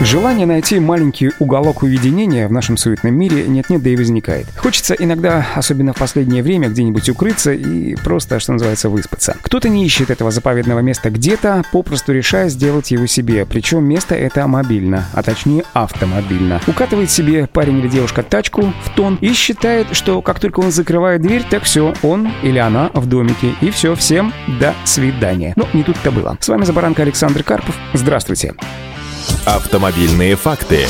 Желание найти маленький уголок уединения в нашем суетном мире нет-нет, да и возникает. Хочется иногда, особенно в последнее время, где-нибудь укрыться и просто, что называется, выспаться. Кто-то не ищет этого заповедного места где-то, попросту решая сделать его себе. Причем место это мобильно, а точнее автомобильно. Укатывает себе парень или девушка тачку в тон и считает, что как только он закрывает дверь, так все, он или она в домике. И все, всем до свидания. Но не тут-то было. С вами Забаранка Александр Карпов. Здравствуйте. Автомобильные факты.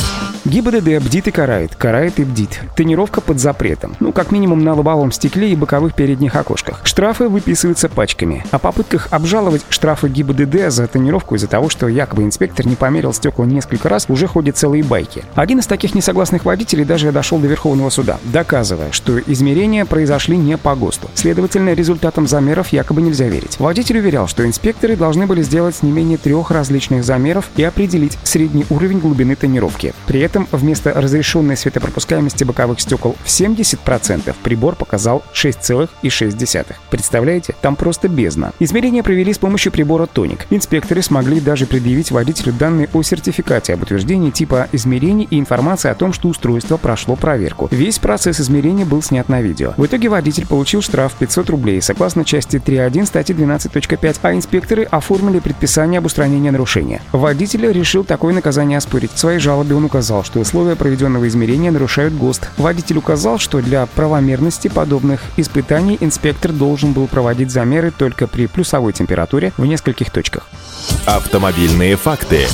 ГИБДД бдит и карает, карает и бдит. Тонировка под запретом. Ну, как минимум на лобовом стекле и боковых передних окошках. Штрафы выписываются пачками. О попытках обжаловать штрафы ГИБДД за тонировку из-за того, что якобы инспектор не померил стекла несколько раз, уже ходят целые байки. Один из таких несогласных водителей даже дошел до Верховного суда, доказывая, что измерения произошли не по ГОСТу. Следовательно, результатам замеров якобы нельзя верить. Водитель уверял, что инспекторы должны были сделать не менее трех различных замеров и определить средний уровень глубины тонировки. При этом этом вместо разрешенной светопропускаемости боковых стекол в 70% прибор показал 6,6. Представляете? Там просто бездна. Измерения провели с помощью прибора Тоник. Инспекторы смогли даже предъявить водителю данные о сертификате об утверждении типа измерений и информации о том, что устройство прошло проверку. Весь процесс измерения был снят на видео. В итоге водитель получил штраф 500 рублей согласно части 3.1 статьи 12.5, а инспекторы оформили предписание об устранении нарушения. Водитель решил такое наказание оспорить. В своей жалобе он указал, что условия проведенного измерения нарушают ГОСТ. Водитель указал, что для правомерности подобных испытаний инспектор должен был проводить замеры только при плюсовой температуре в нескольких точках. Автомобильные факты.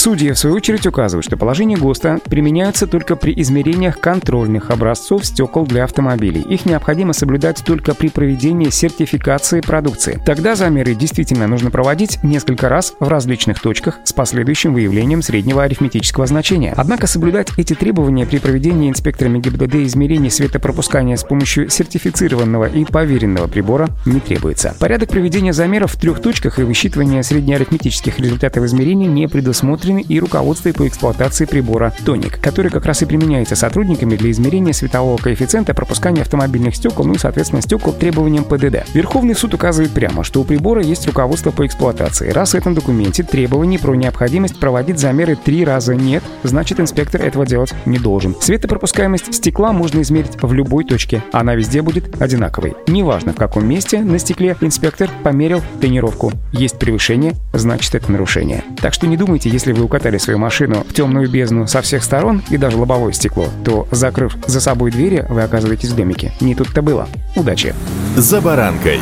Судьи, в свою очередь, указывают, что положение ГОСТа применяются только при измерениях контрольных образцов стекол для автомобилей. Их необходимо соблюдать только при проведении сертификации продукции. Тогда замеры действительно нужно проводить несколько раз в различных точках с последующим выявлением среднего арифметического значения. Однако соблюдать эти требования при проведении инспекторами ГИБДД измерений светопропускания с помощью сертифицированного и поверенного прибора не требуется. Порядок проведения замеров в трех точках и высчитывания среднеарифметических результатов измерений не предусмотрен предусмотрены и руководство по эксплуатации прибора Тоник, который как раз и применяется сотрудниками для измерения светового коэффициента пропускания автомобильных стекол, ну и, соответственно, стекол требованиям ПДД. Верховный суд указывает прямо, что у прибора есть руководство по эксплуатации. Раз в этом документе требований про необходимость проводить замеры три раза нет, значит инспектор этого делать не должен. Светопропускаемость стекла можно измерить в любой точке. Она везде будет одинаковой. Неважно в каком месте на стекле инспектор померил тонировку. Есть превышение, значит это нарушение. Так что не думайте, если вы вы укатали свою машину в темную бездну со всех сторон и даже лобовое стекло, то, закрыв за собой двери, вы оказываетесь в домике. Не тут-то было. Удачи! «За баранкой»